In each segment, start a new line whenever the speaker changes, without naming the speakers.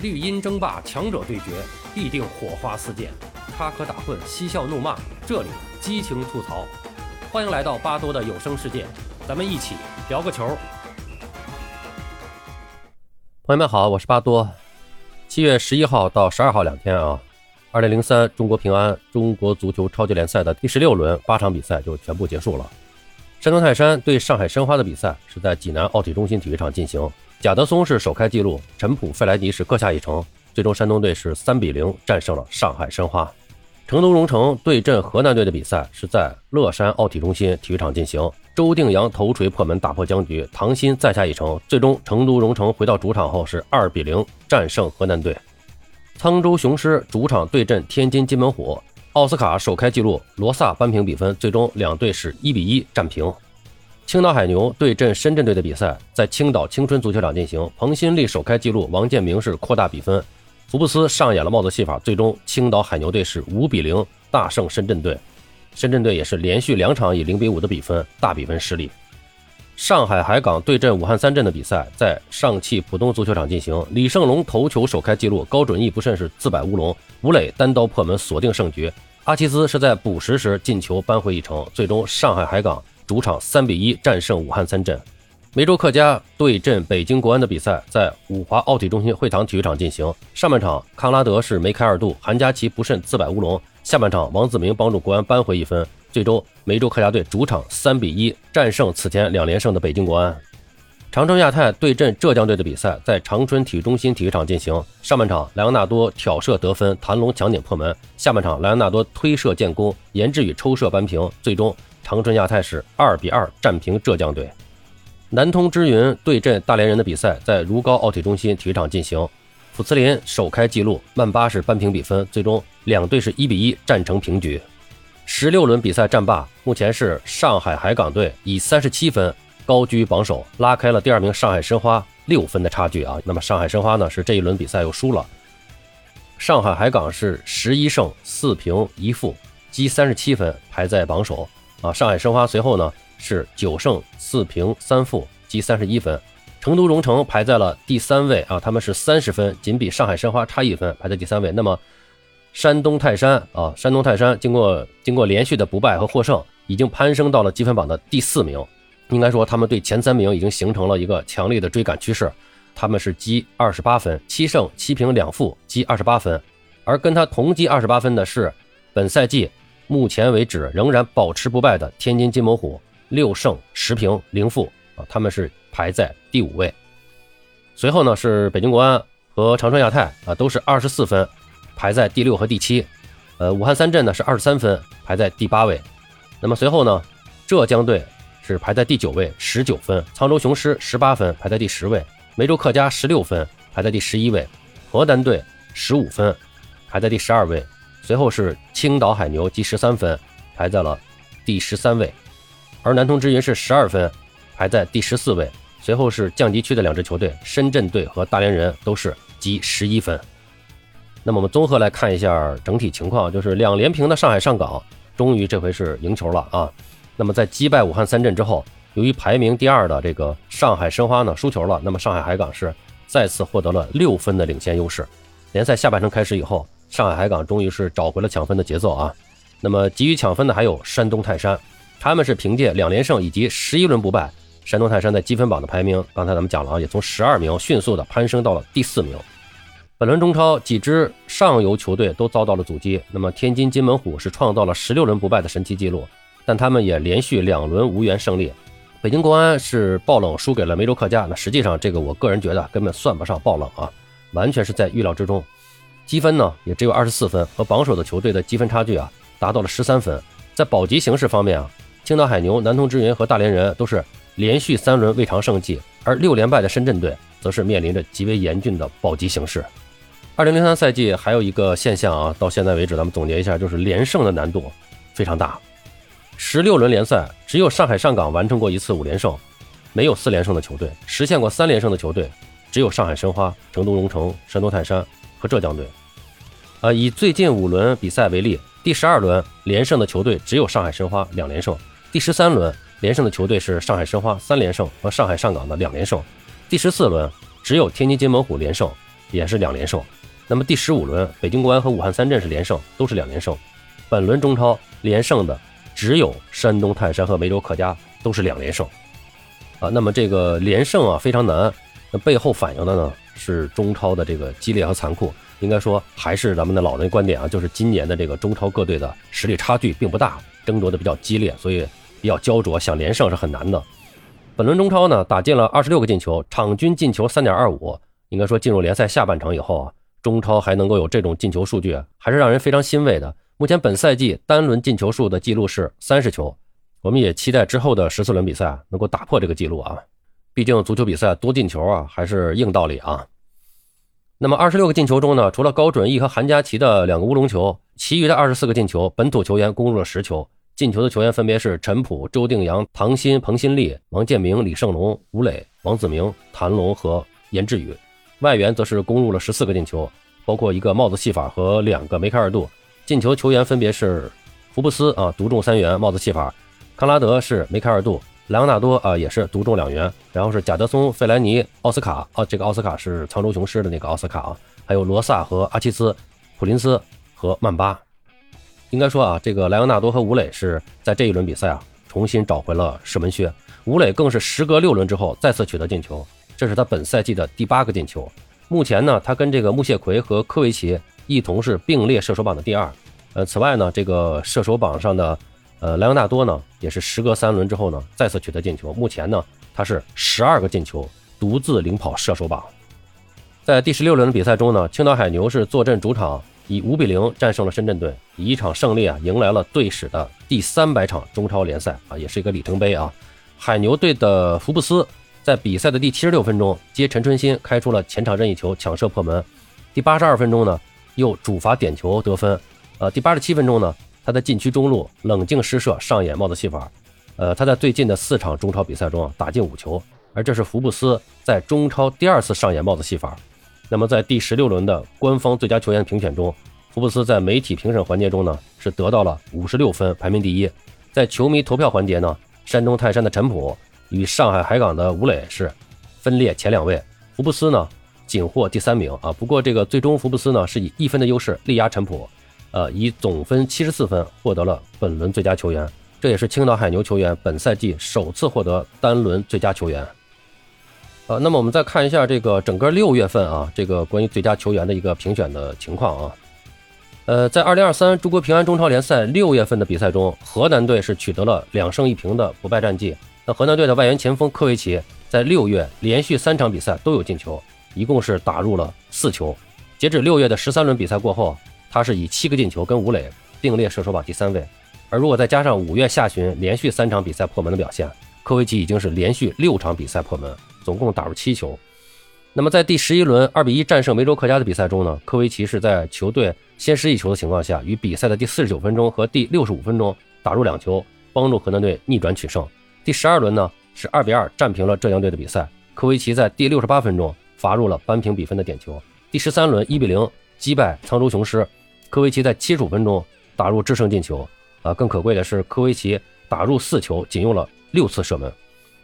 绿茵争霸，强者对决，必定火花四溅，插科打诨，嬉笑怒骂，这里激情吐槽。欢迎来到巴多的有声世界，咱们一起聊个球。朋友们好，我是巴多。七月十一号到十二号两天啊，二零零三中国平安中国足球超级联赛的第十六轮八场比赛就全部结束了。山东泰山对上海申花的比赛是在济南奥体中心体育场进行。贾德松是首开纪录，陈普、费莱尼是各下一城，最终山东队是三比零战胜了上海申花。成都蓉城对阵河南队的比赛是在乐山奥体中心体育场进行，周定洋头锤破门打破僵局，唐鑫再下一城，最终成都蓉城回到主场后是二比零战胜河南队。沧州雄狮主场对阵天津津门虎，奥斯卡首开纪录，罗萨扳平比分，最终两队是一比一战平。青岛海牛对阵深圳队的比赛在青岛青春足球场进行，彭新立首开纪录，王建明是扩大比分，福布斯上演了帽子戏法，最终青岛海牛队是五比零大胜深圳队，深圳队也是连续两场以零比五的比分大比分失利。上海海港对阵武汉三镇的比赛在上汽浦东足球场进行，李胜龙头球首开纪录，高准翼不慎是自摆乌龙，吴磊单刀破门锁定胜局，阿齐兹是在补时时进球扳回一城，最终上海海港。主场三比一战胜武汉三镇，梅州客家对阵北京国安的比赛在五华奥体中心会堂体育场进行。上半场康拉德是梅开二度，韩佳琪不慎自摆乌龙。下半场王子明帮助国安扳回一分，最终梅州客家队主场三比一战胜此前两连胜的北京国安。长春亚泰对阵浙江队的比赛在长春体育中心体育场进行。上半场莱昂纳多挑射得分，谭龙抢点破门。下半场莱昂纳多推射建功，严志宇抽射扳平，最终。长春亚泰是二比二战平浙江队。南通之云对阵大连人的比赛在如皋奥体中心体育场进行，普茨林首开纪录，曼巴是扳平比分，最终两队是一比一战成平局。十六轮比赛战罢，目前是上海海港队以三十七分高居榜首，拉开了第二名上海申花六分的差距啊。那么上海申花呢是这一轮比赛又输了，上海海港是十一胜四平一负，积三十七分排在榜首。啊，上海申花随后呢是九胜四平三负，积三十一分。成都蓉城排在了第三位啊，他们是三十分，仅比上海申花差一分，排在第三位。那么山东泰山啊，山东泰山经过经过连续的不败和获胜，已经攀升到了积分榜的第四名。应该说，他们对前三名已经形成了一个强烈的追赶趋势。他们是积二十八分，七胜七平两负，积二十八分。而跟他同积二十八分的是本赛季。目前为止仍然保持不败的天津金某虎六胜十平零负啊，他们是排在第五位。随后呢是北京国安和长春亚泰啊，都是二十四分，排在第六和第七。呃，武汉三镇呢是二十三分，排在第八位。那么随后呢，浙江队是排在第九位，十九分；沧州雄狮十八分，排在第十位；梅州客家十六分，排在第十一位；河南队十五分，排在第十二位。随后是青岛海牛积十三分，排在了第十三位，而南通之云是十二分，排在第十四位。随后是降级区的两支球队，深圳队和大连人都是积十一分。那么我们综合来看一下整体情况，就是两连平的上海上港终于这回是赢球了啊。那么在击败武汉三镇之后，由于排名第二的这个上海申花呢输球了，那么上海海港是再次获得了六分的领先优势。联赛下半程开始以后。上海海港终于是找回了抢分的节奏啊！那么急于抢分的还有山东泰山，他们是凭借两连胜以及十一轮不败，山东泰山在积分榜的排名，刚才咱们讲了啊，也从十二名迅速的攀升到了第四名。本轮中超几支上游球队都遭到了阻击，那么天津津门虎是创造了十六轮不败的神奇纪录，但他们也连续两轮无缘胜利。北京国安是爆冷输给了梅州客家，那实际上这个我个人觉得根本算不上爆冷啊，完全是在预料之中。积分呢也只有二十四分，和榜首的球队的积分差距啊达到了十三分。在保级形势方面啊，青岛海牛、南通之云和大连人都是连续三轮未尝胜绩，而六连败的深圳队则是面临着极为严峻的保级形势。二零零三赛季还有一个现象啊，到现在为止咱们总结一下，就是连胜的难度非常大。十六轮联赛只有上海上港完成过一次五连胜，没有四连胜的球队实现过三连胜的球队只有上海申花、成都蓉城、山东泰山和浙江队。呃，以最近五轮比赛为例，第十二轮连胜的球队只有上海申花两连胜，第十三轮连胜的球队是上海申花三连胜和上海上港的两连胜，第十四轮只有天津津门虎连胜，也是两连胜。那么第十五轮，北京国安和武汉三镇是连胜，都是两连胜。本轮中超连胜的只有山东泰山和梅州客家，都是两连胜。啊，那么这个连胜啊非常难，那背后反映的呢是中超的这个激烈和残酷。应该说还是咱们的老的观点啊，就是今年的这个中超各队的实力差距并不大，争夺的比较激烈，所以比较焦灼，想连胜是很难的。本轮中超呢打进了二十六个进球，场均进球三点二五。应该说进入联赛下半程以后啊，中超还能够有这种进球数据，还是让人非常欣慰的。目前本赛季单轮进球数的记录是三十球，我们也期待之后的十四轮比赛能够打破这个记录啊。毕竟足球比赛多进球啊还是硬道理啊。那么二十六个进球中呢，除了高准翼和韩佳琪的两个乌龙球，其余的二十四个进球，本土球员攻入了十球。进球的球员分别是陈普、周定洋、唐鑫、彭新立、王建明、李胜龙、吴磊、王子明、谭龙和严志宇。外援则是攻入了十四个进球，包括一个帽子戏法和两个梅开二度。进球球员分别是福布斯啊，独中三元帽子戏法；康拉德是梅开二度；莱昂纳多啊也是独中两元。然后是贾德松、费莱尼、奥斯卡啊，这个奥斯卡是沧州雄狮的那个奥斯卡啊，还有罗萨和阿奇斯、普林斯和曼巴。应该说啊，这个莱昂纳多和吴磊是在这一轮比赛啊重新找回了射门靴，吴磊更是时隔六轮之后再次取得进球。这是他本赛季的第八个进球。目前呢，他跟这个穆谢奎和科维奇一同是并列射手榜的第二。呃，此外呢，这个射手榜上的呃莱昂纳多呢，也是时隔三轮之后呢再次取得进球。目前呢，他是十二个进球，独自领跑射手榜。在第十六轮的比赛中呢，青岛海牛是坐镇主场，以五比零战胜了深圳队，以一场胜利啊，迎来了队史的第三百场中超联赛啊，也是一个里程碑啊。海牛队的福布斯。在比赛的第七十六分钟，接陈春新开出了前场任意球，抢射破门。第八十二分钟呢，又主罚点球得分。呃，第八十七分钟呢，他在禁区中路冷静施射，上演帽子戏法。呃，他在最近的四场中超比赛中打进五球，而这是福布斯在中超第二次上演帽子戏法。那么在第十六轮的官方最佳球员评选中，福布斯在媒体评审环节中呢是得到了五十六分，排名第一。在球迷投票环节呢，山东泰山的陈普。与上海海港的吴磊是分列前两位，福布斯呢仅获第三名啊。不过这个最终福布斯呢是以一分的优势力压陈普，呃，以总分七十四分获得了本轮最佳球员。这也是青岛海牛球员本赛季首次获得单轮最佳球员。呃，那么我们再看一下这个整个六月份啊，这个关于最佳球员的一个评选的情况啊。呃，在二零二三中国平安中超联赛六月份的比赛中，河南队是取得了两胜一平的不败战绩。那河南队的外援前锋科维奇在六月连续三场比赛都有进球，一共是打入了四球。截止六月的十三轮比赛过后，他是以七个进球跟吴磊并列射手榜第三位。而如果再加上五月下旬连续三场比赛破门的表现，科维奇已经是连续六场比赛破门，总共打入七球。那么在第十一轮二比一战胜梅州客家的比赛中呢，科维奇是在球队先失一球的情况下，于比赛的第四十九分钟和第六十五分钟打入两球，帮助河南队逆转取胜。第十二轮呢是二比二战平了浙江队的比赛，科维奇在第六十八分钟罚入了扳平比分的点球。第十三轮一比零击败沧州雄狮，科维奇在七十五分钟打入制胜进球。啊，更可贵的是科维奇打入四球，仅用了六次射门。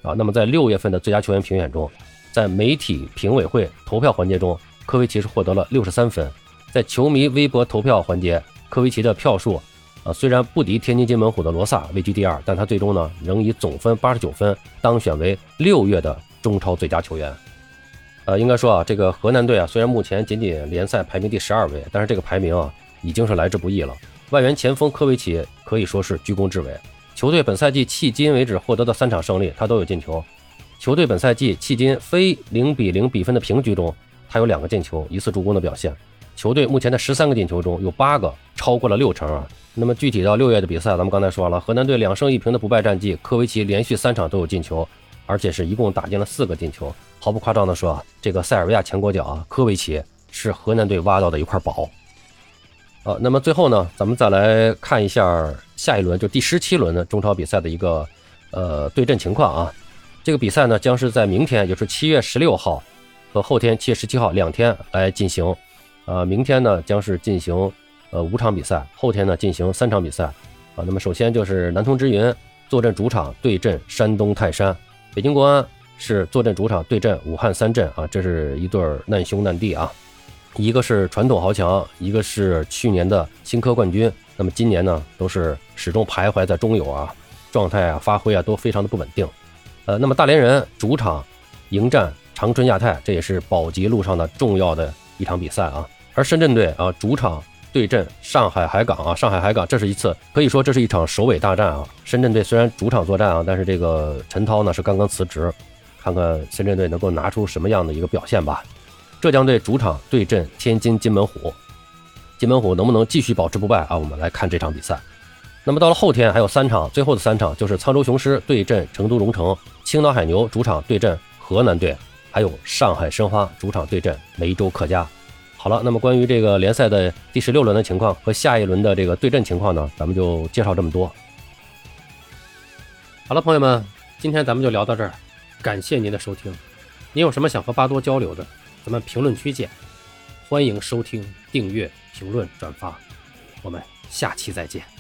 啊，那么在六月份的最佳球员评选中，在媒体评委会投票环节中，科维奇是获得了六十三分。在球迷微博投票环节，科维奇的票数。啊，虽然不敌天津津门虎的罗萨，位居第二，但他最终呢仍以总分八十九分当选为六月的中超最佳球员。呃，应该说啊，这个河南队啊，虽然目前仅仅联赛排名第十二位，但是这个排名啊已经是来之不易了。外援前锋科维奇可以说是居功至伟。球队本赛季迄今为止获得的三场胜利，他都有进球。球队本赛季迄今非零比零比分的平局中，他有两个进球，一次助攻的表现。球队目前的十三个进球中有八个超过了六成啊。那么具体到六月的比赛，咱们刚才说了，河南队两胜一平的不败战绩，科维奇连续三场都有进球，而且是一共打进了四个进球。毫不夸张的说啊，这个塞尔维亚前国脚啊，科维奇是河南队挖到的一块宝。呃，那么最后呢，咱们再来看一下下一轮，就第十七轮的中超比赛的一个呃对阵情况啊。这个比赛呢，将是在明天，也就是七月十六号和后天七月十七号两天来进行。呃，明天呢将是进行。呃，五场比赛，后天呢进行三场比赛，啊，那么首先就是南通之云坐镇主场对阵山东泰山，北京国安是坐镇主场对阵武汉三镇啊，这是一对难兄难弟啊。一个是传统豪强，一个是去年的新科冠军。那么今年呢，都是始终徘徊在中游啊，状态啊、发挥啊都非常的不稳定。呃，那么大连人主场迎战长春亚泰，这也是保级路上的重要的一场比赛啊。而深圳队啊，主场对阵上海海港啊，上海海港，这是一次可以说这是一场首尾大战啊。深圳队虽然主场作战啊，但是这个陈涛呢是刚刚辞职，看看深圳队能够拿出什么样的一个表现吧。浙江队主场对阵天津津门虎。金门虎能不能继续保持不败啊？我们来看这场比赛。那么到了后天还有三场，最后的三场就是沧州雄狮对阵成都蓉城，青岛海牛主场对阵河南队，还有上海申花主场对阵梅州客家。好了，那么关于这个联赛的第十六轮的情况和下一轮的这个对阵情况呢，咱们就介绍这么多。好了，朋友们，今天咱们就聊到这儿，感谢您的收听。您有什么想和巴多交流的，咱们评论区见。欢迎收听、订阅。评论、转发，我们下期再见。